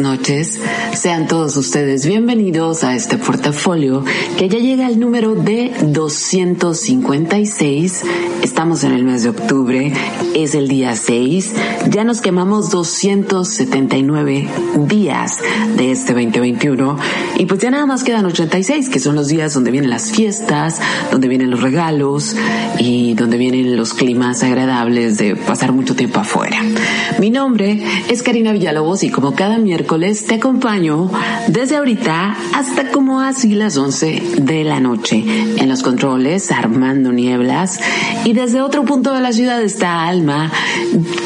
Noches. Sean todos ustedes bienvenidos a este portafolio que ya llega al número de 256. Estamos en el mes de octubre, es el día 6. Ya nos quemamos 279 días de este 2021 y pues ya nada más quedan 86, que son los días donde vienen las fiestas, donde vienen los regalos y donde vienen los climas agradables de pasar mucho tiempo afuera. Mi nombre es Karina Villalobos y como cada miércoles te acompaño desde ahorita hasta como así las 11 de la noche en los controles Armando Nieblas y desde otro punto de la ciudad está Alma.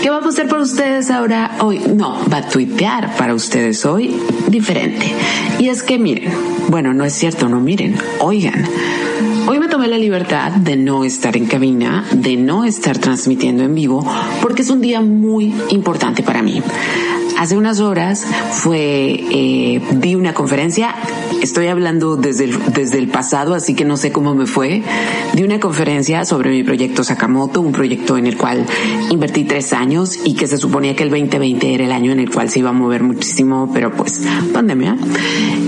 ¿Qué va a hacer para ustedes ahora hoy? No, va a tuitear para ustedes hoy diferente. Y es que miren, bueno, no es cierto, no miren, oigan. Hoy me tomé la libertad de no estar en cabina, de no estar transmitiendo en vivo, porque es un día muy importante para mí. Hace unas horas fue, eh, di una conferencia, estoy hablando desde el, desde el pasado, así que no sé cómo me fue, di una conferencia sobre mi proyecto Sakamoto, un proyecto en el cual invertí tres años y que se suponía que el 2020 era el año en el cual se iba a mover muchísimo, pero pues pandemia.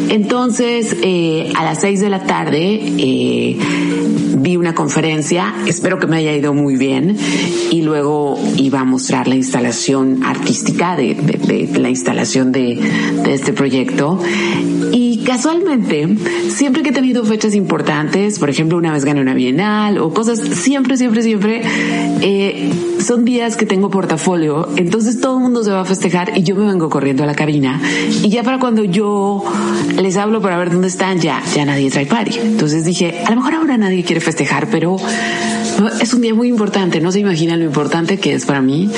Entonces, eh, a las seis de la tarde, eh, vi una conferencia, espero que me haya ido muy bien, y luego iba a mostrar la instalación artística de, de, la instalación de, este proyecto. Y casualmente, siempre que he tenido fechas importantes, por ejemplo, una vez gané una bienal o cosas, siempre, siempre, siempre, eh, son días que tengo portafolio, entonces todo el mundo se va a festejar y yo me vengo corriendo a la cabina y ya para cuando yo les hablo para ver dónde están, ya, ya nadie trae party. Entonces dije, a lo mejor ahora nadie quiere festejar, pero es un día muy importante, no se imaginan lo importante que es para mí.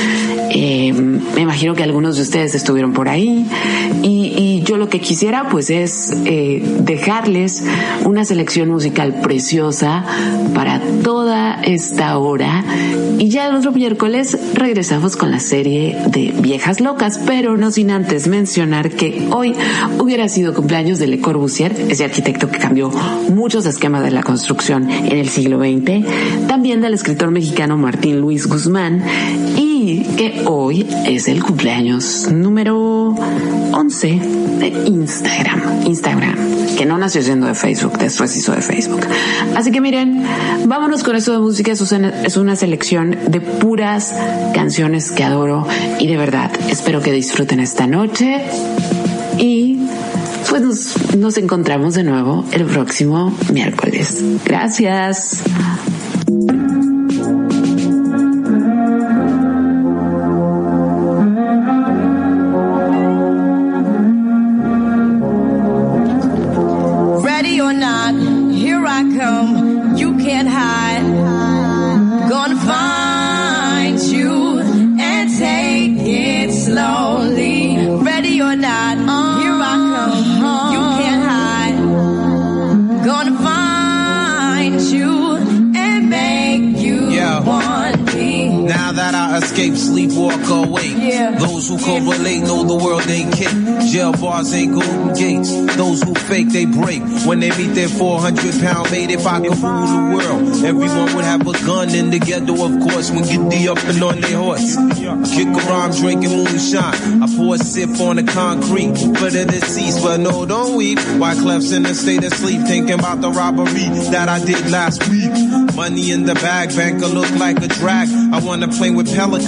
Eh, me imagino que algunos de ustedes estuvieron por ahí. Y, y yo lo que quisiera pues es eh, dejarles una selección musical preciosa para toda esta hora. Y ya el otro miércoles regresamos con la serie de Viejas Locas, pero no sin antes mencionar que hoy hubiera sido cumpleaños de Le Corbusier, ese arquitecto que cambió muchos esquemas de la construcción en el siglo XX, también del escritor mexicano Martín Luis Guzmán y que hoy es el cumpleaños número 11 de Instagram. Instagram, que no nació siendo de Facebook, después hizo de Facebook. Así que miren, vámonos con eso de música. Es una selección de puras canciones que adoro y de verdad espero que disfruten esta noche y pues nos, nos encontramos de nuevo el próximo miércoles. Gracias. Ready or not, here I come. You can't hide. Escape, sleep, walk, awake. Yeah. Those who correlate know the world ain't kick. Jail bars ain't golden gates. Those who fake, they break. When they meet their 400 pound mate, if I could rule the world, everyone would have a gun in the ghetto, of course, when get the up and on their horse. Kick around drinking moonshine. I pour a sip on the concrete for the deceased, but no, don't weep. Why Clef's in a state of sleep, thinking about the robbery that I did last week. Money in the bag, banker look like a drag. I wanna play with pelicans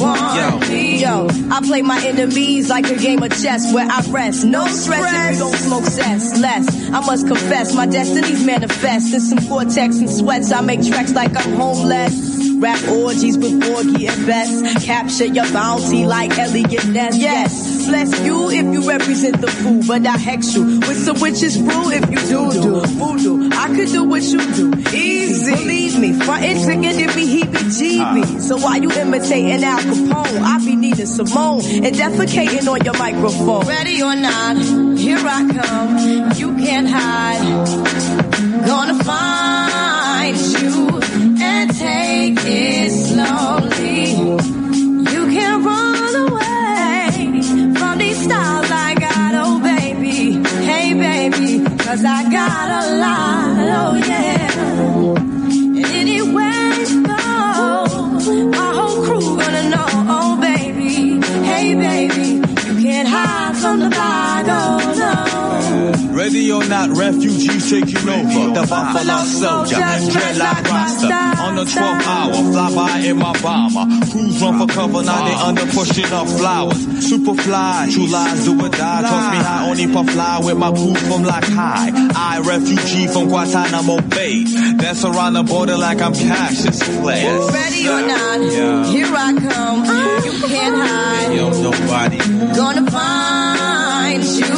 I play my enemies like a game of chess where I rest. No stress if you don't smoke cess. Less, I must confess, my destinies manifest in some cortex and sweats. I make tracks like I'm homeless. Rap orgies with Porgy and Bess. Capture your bounty like Eliot Ness. Yes, bless you if you represent the fool, but I hex you with some witches brew if you do do voodoo. I could do what you do, easy. Believe me, frontin' trigger if me heebie-jeebie. So why you imitating Al Capone? I be Nina Simone and defecating on your microphone. Ready or not, here I come. You can't hide. Gonna find you and take it slowly. You can't run away from these styles I got, oh baby. Hey baby, cause I got a lot, oh yeah. Ready or not, refugees taking over. The Buffalo Soldier, dreadlock Rasta. On the 12th hour, fly by in my bomber. Crews run for cover, now they under pushing up flowers. Super fly, true lies do or die. Toss me high, only puff fly with my crew from like high. I, refugee from Guantanamo Bay. Dance around the border like I'm Cassius Clay. Ready or not, here I come. You can't hide. Yo, nobody. Gonna find you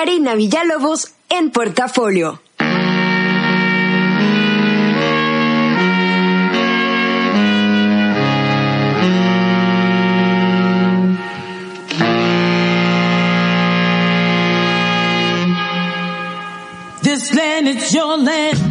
Karina Villalobos en portafolio. This land is your land.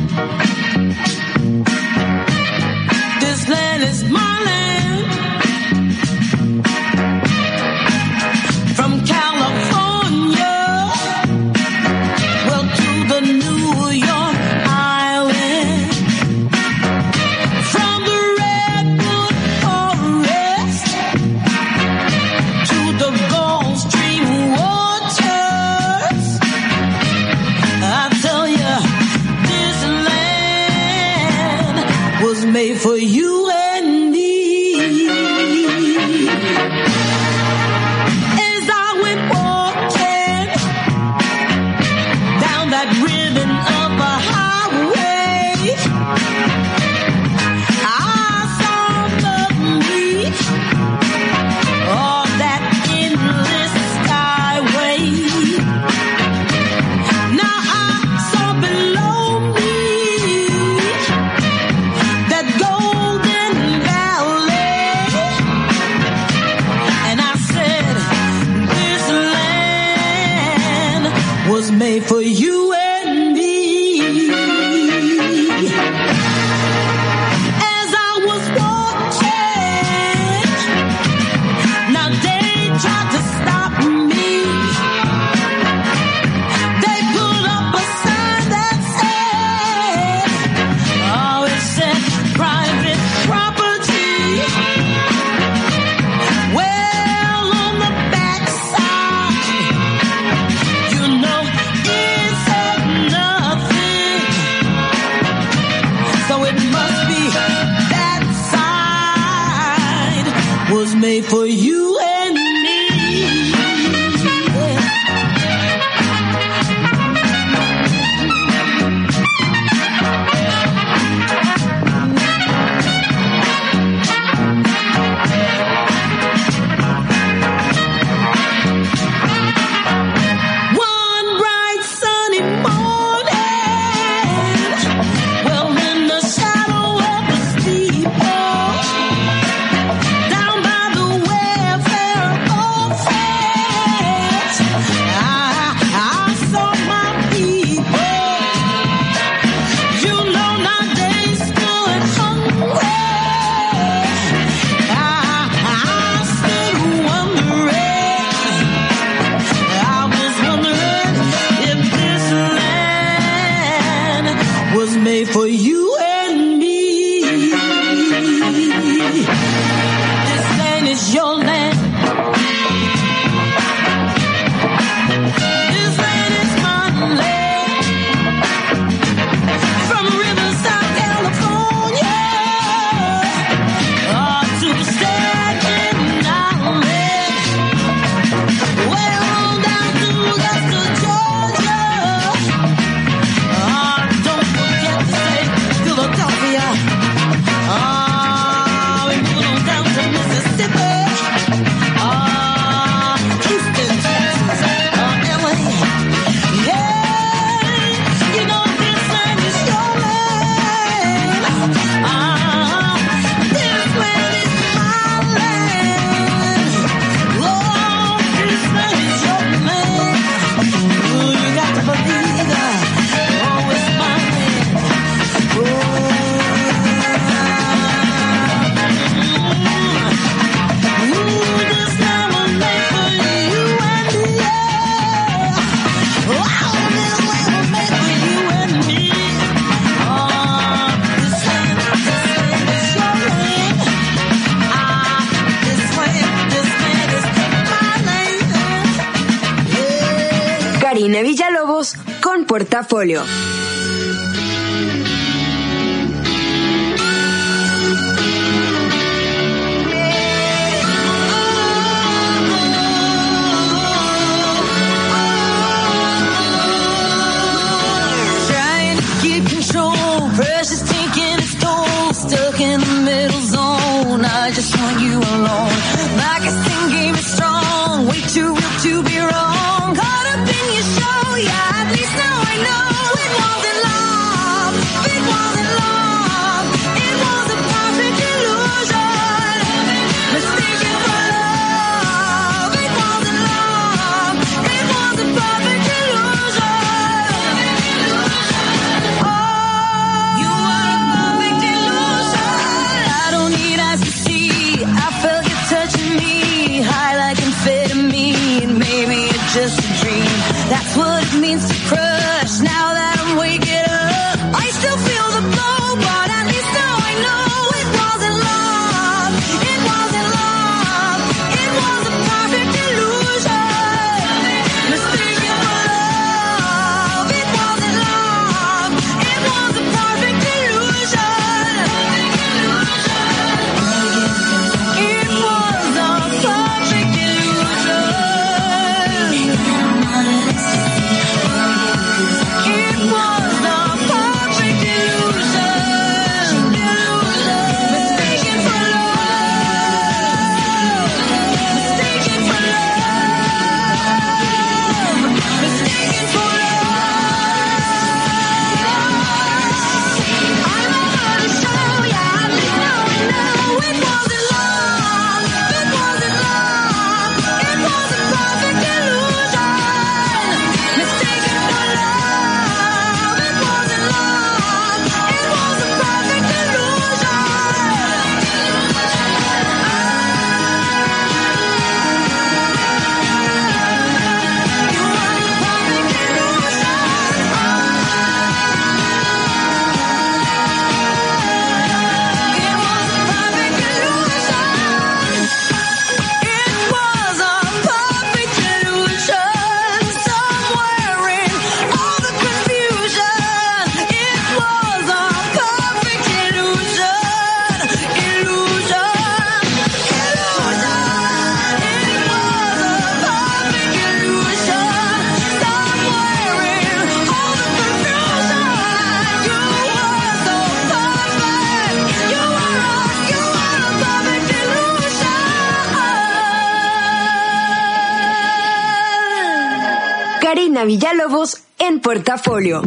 Portafolio. Karina Villalobos en Portafolio.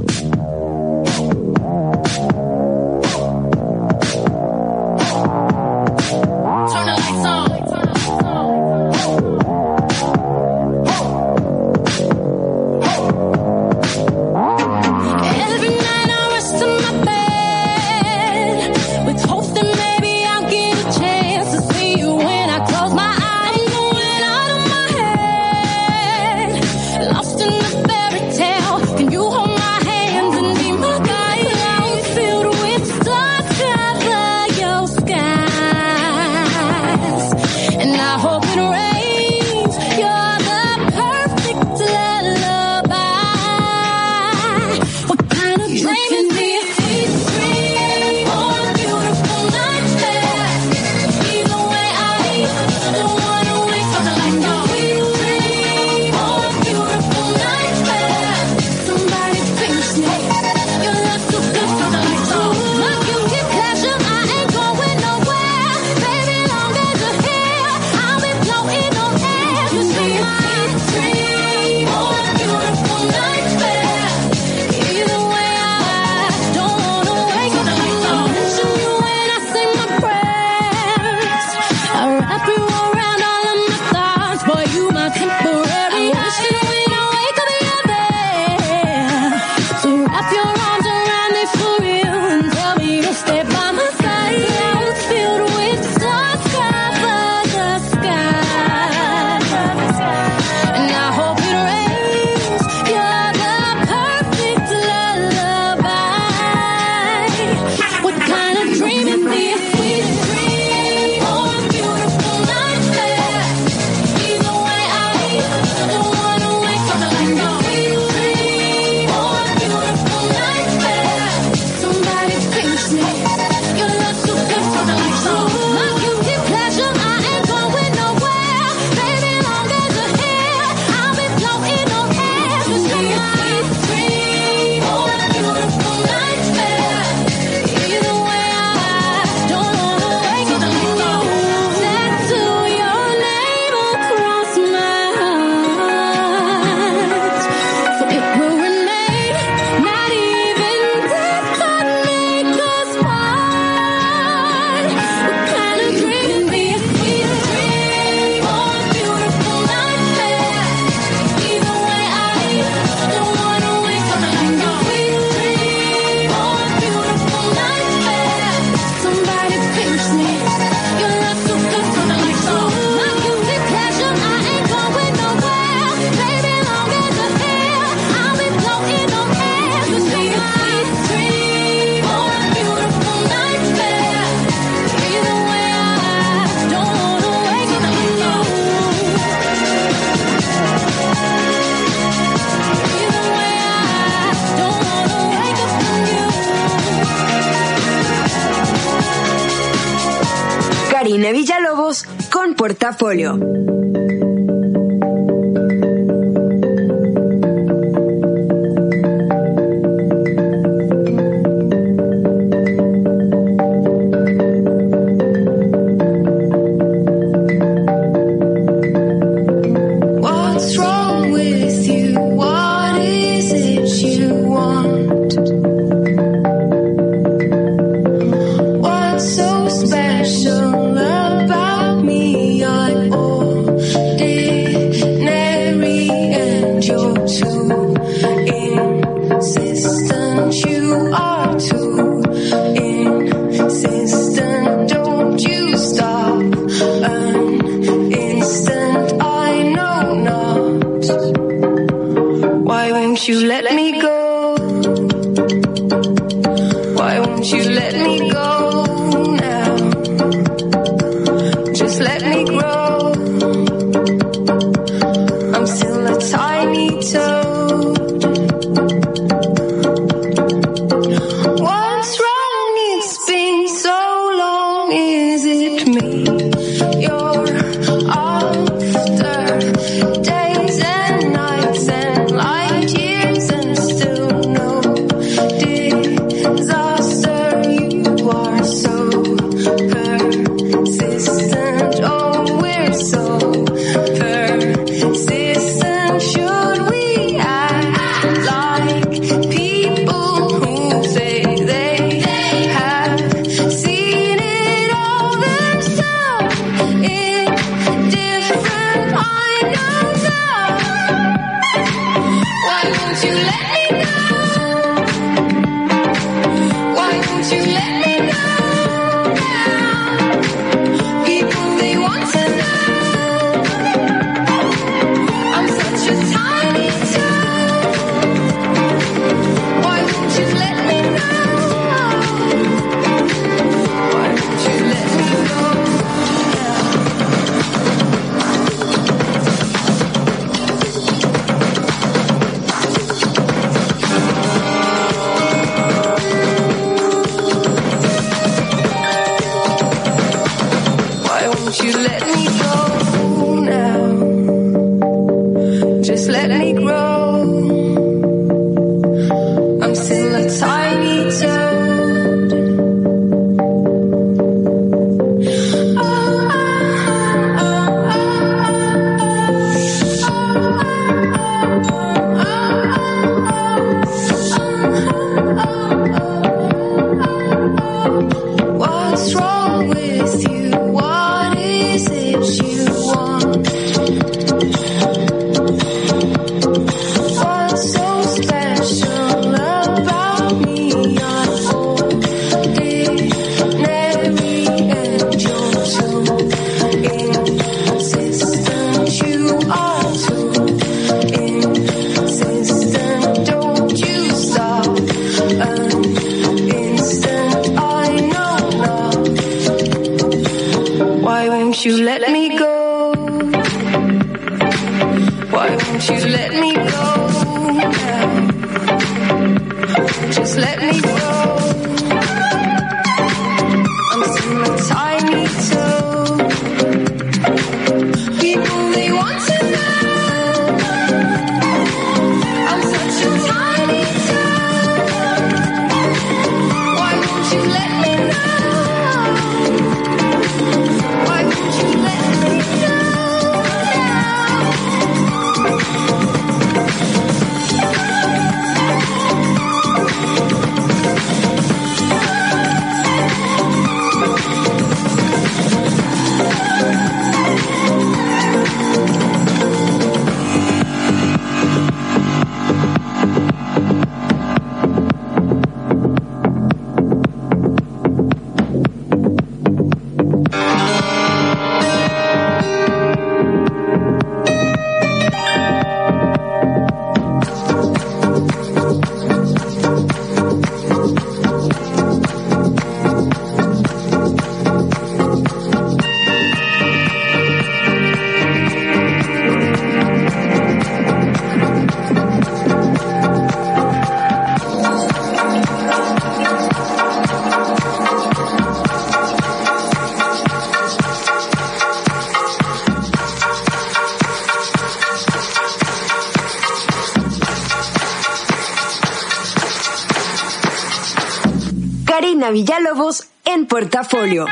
Karina Villalobos en Portafolio.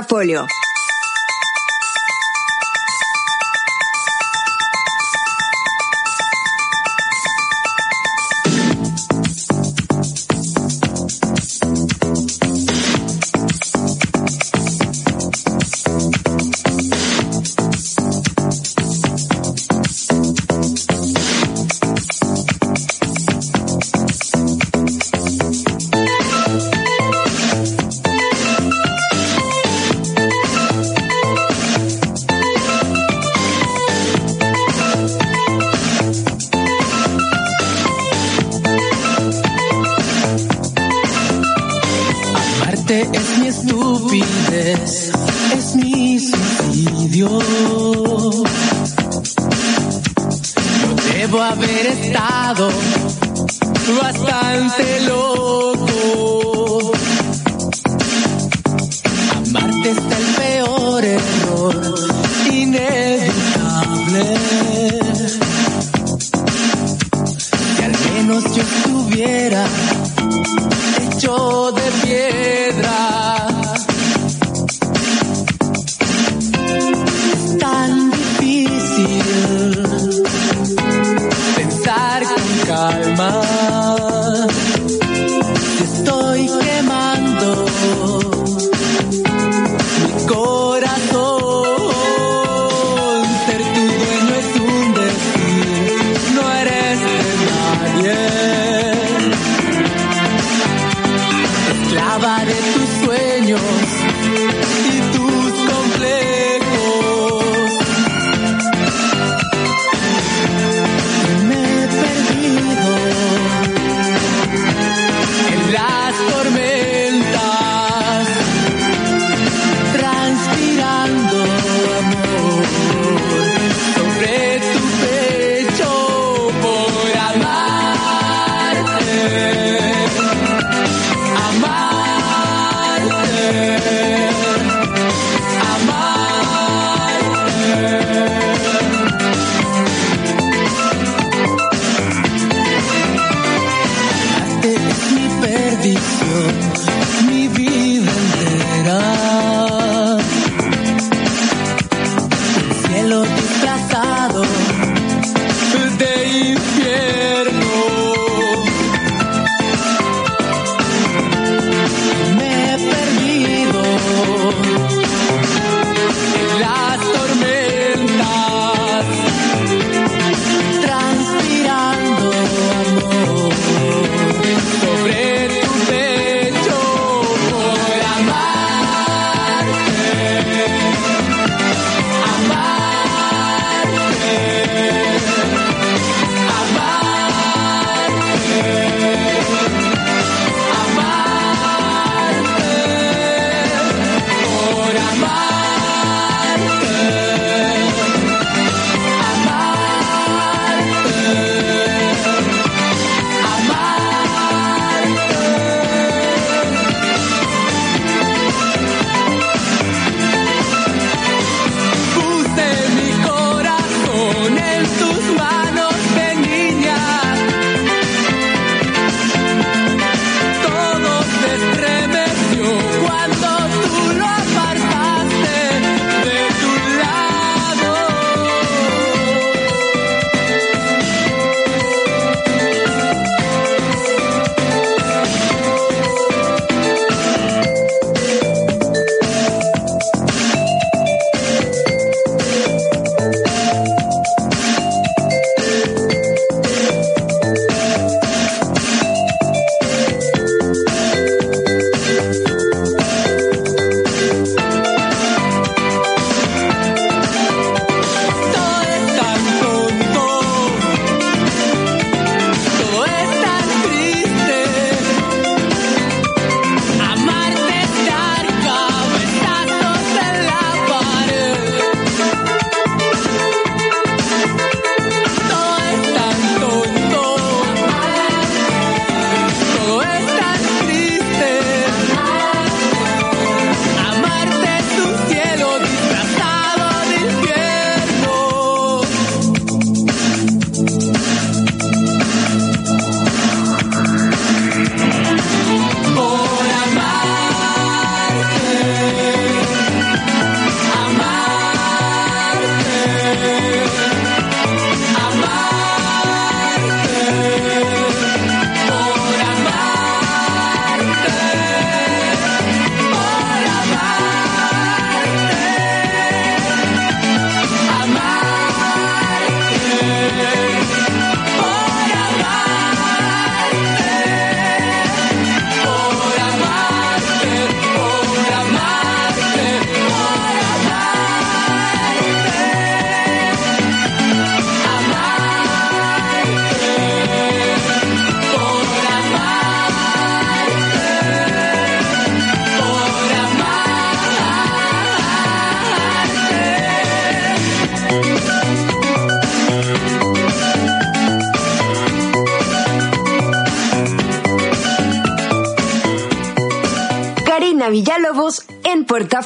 Portafolio. Amarte es el peor error,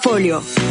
en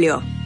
Petróleo.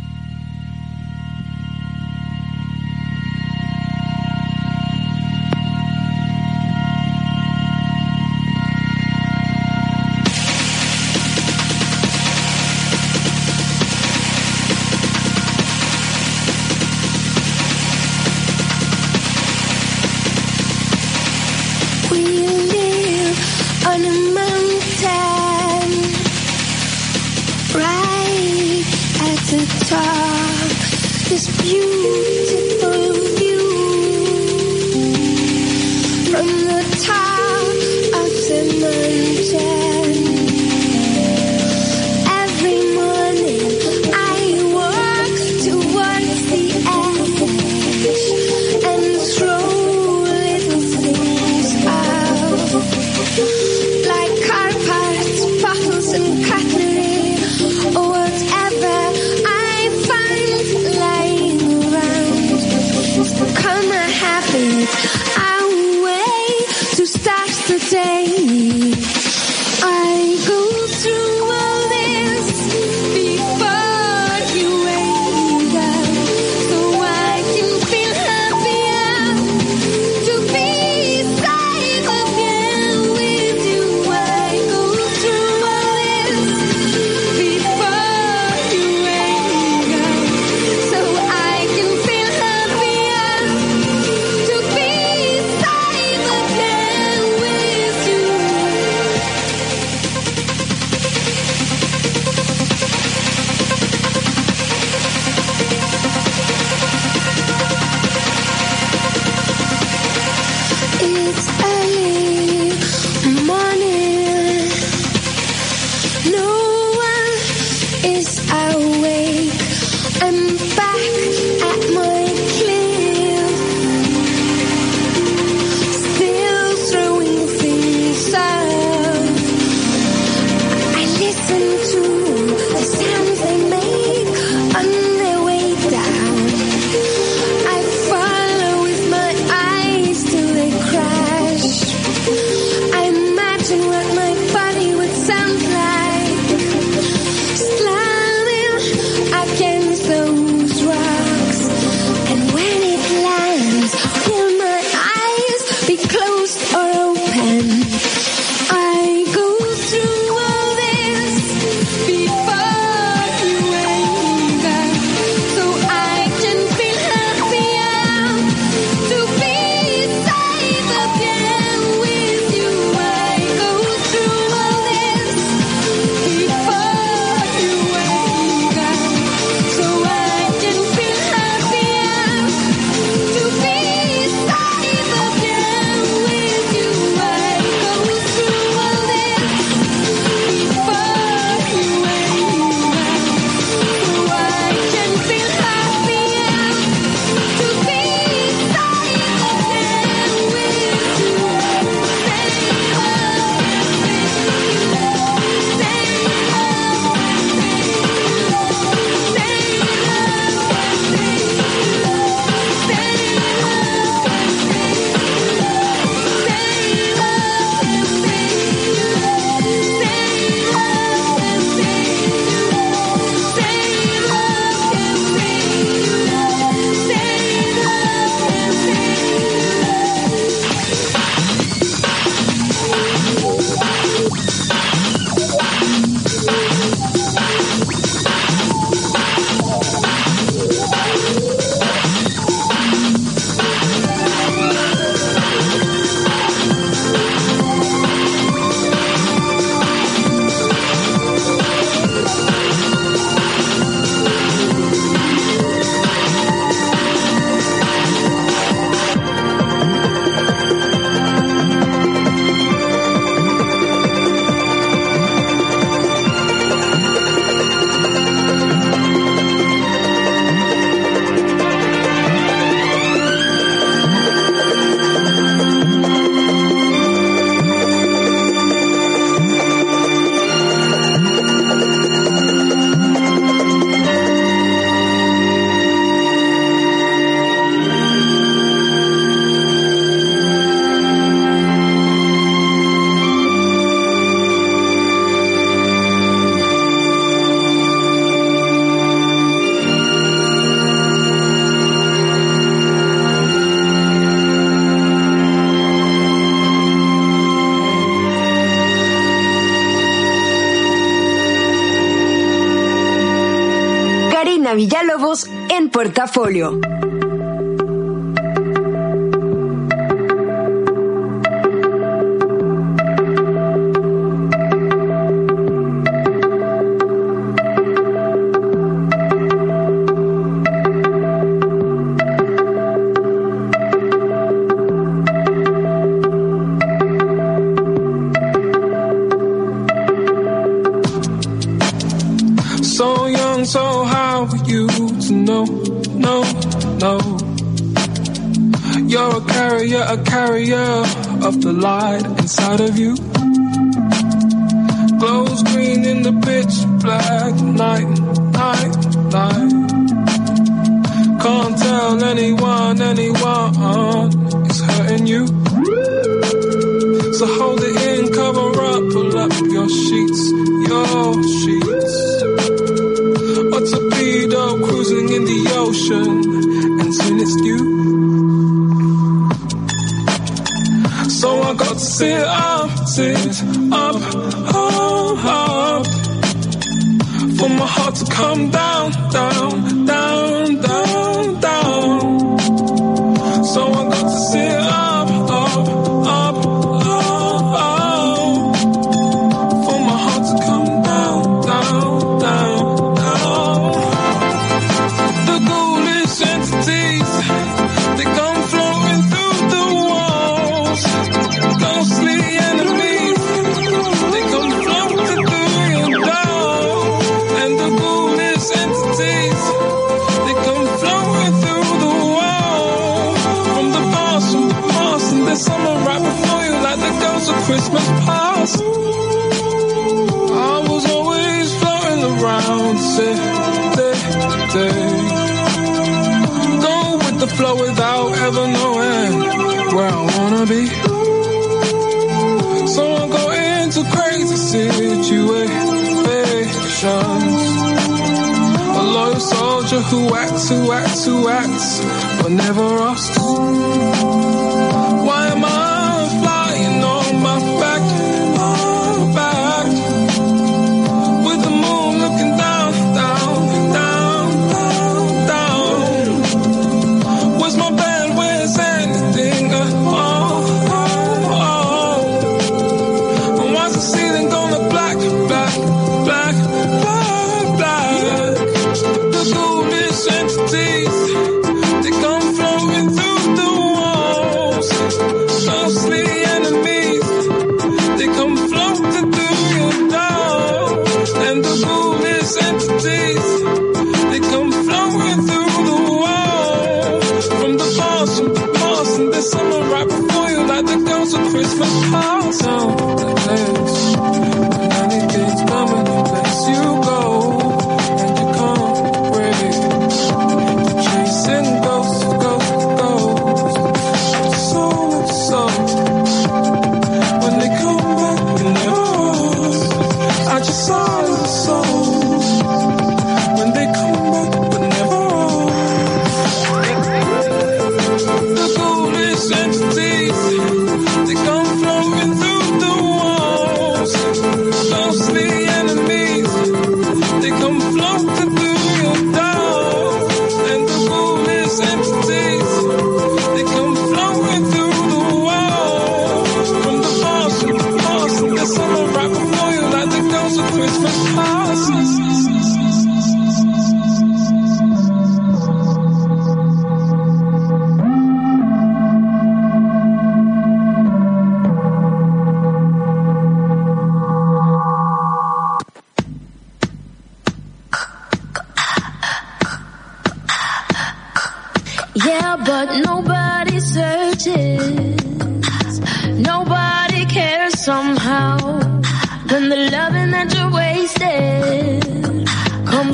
No one is awake. I'm back at my portafolio. so high for you to know no, no. You're a carrier, a carrier of the light inside of you. Glows green in the pitch black night, night, night. Can't tell anyone, anyone is hurting you. So hold it in, cover up, pull up your sheets, your sheets. cruising in the ocean and soon it's you. So I got to sit up, sit up, up, up. For my heart to come down, down. day, day. Go with the flow without ever knowing where I wanna be. So I'm going to crazy situations. A loyal soldier who acts, who acts, who acts, but never us.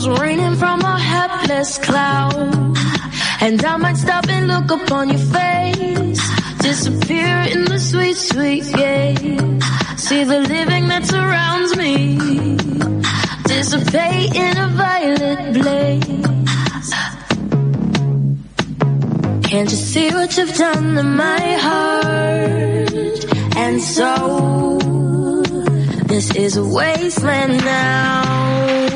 comes raining from a helpless cloud. And I might stop and look upon your face. Disappear in the sweet, sweet gaze. See the living that surrounds me. Dissipate in a violet blaze. Can't you see what you've done to my heart and soul? This is a wasteland now.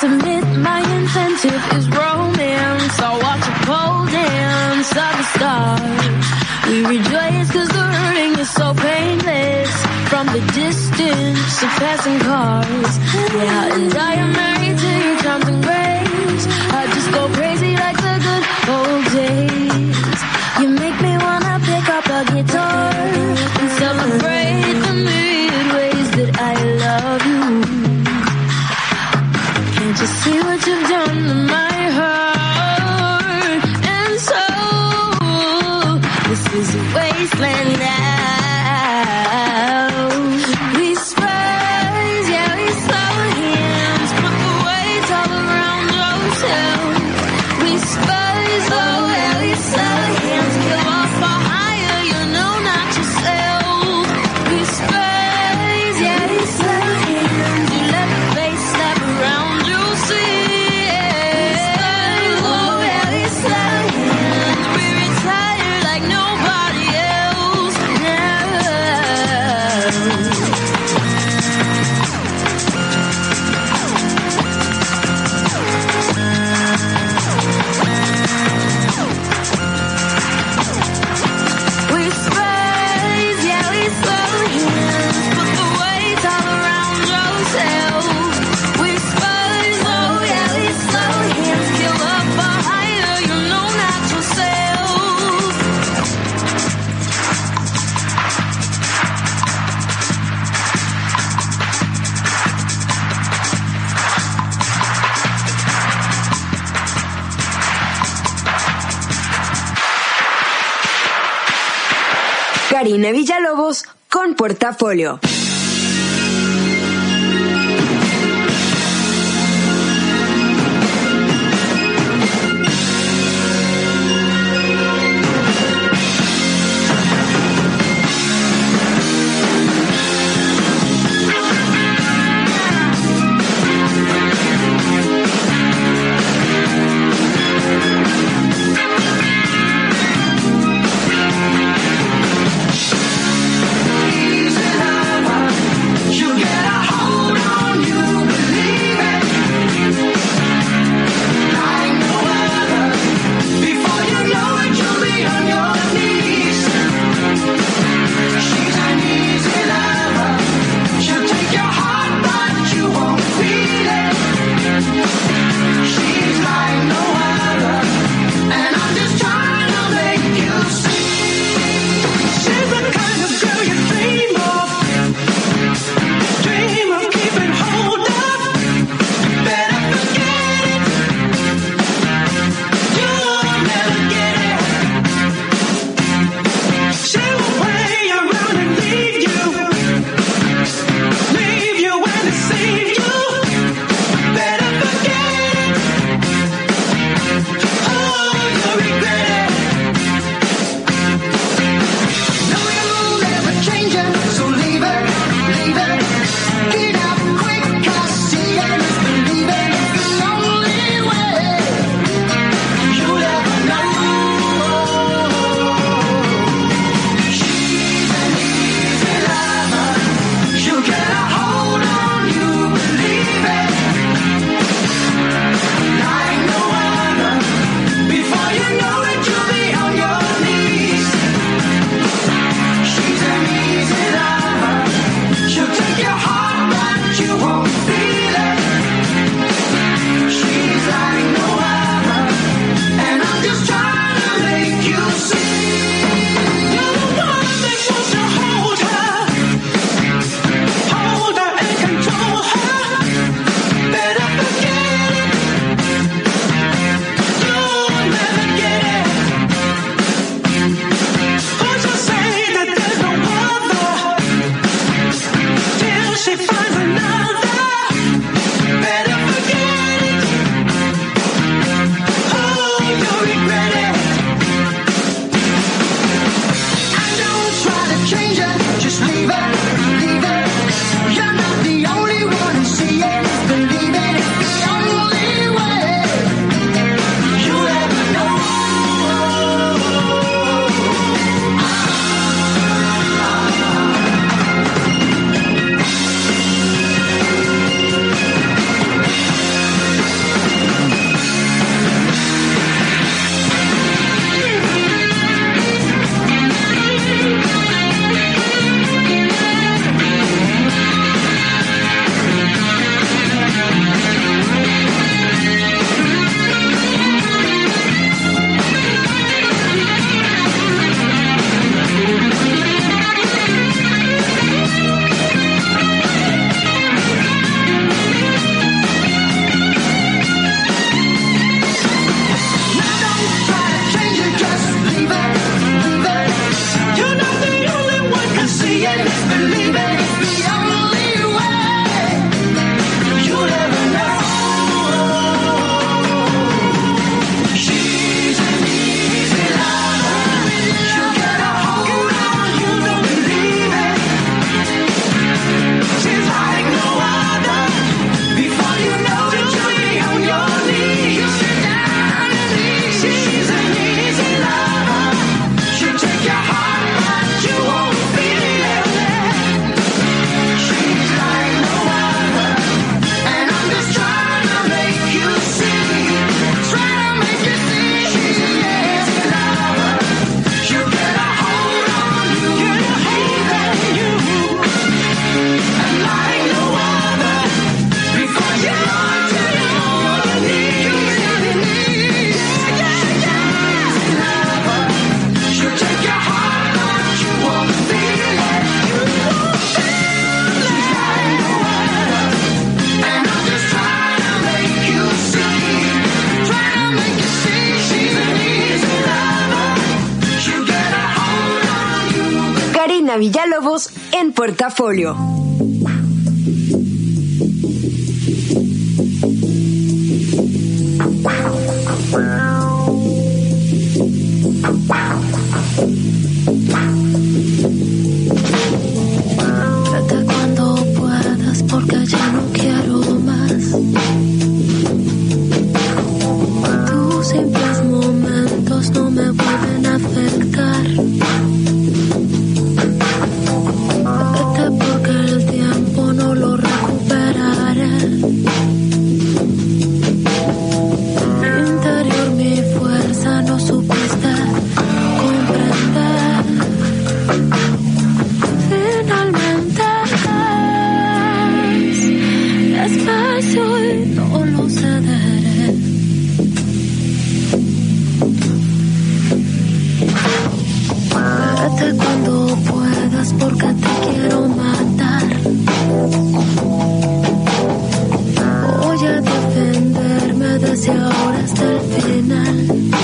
submit, my incentive is romance. I'll watch a pole dance of the stars. We rejoice cause the hurting is so painless. From the distance of passing cars. Yeah, and I am married to your charms and grace. I just go crazy like the good old days. wasteland now. Karina Villalobos con Portafolio. 流。casi ahora hasta el final.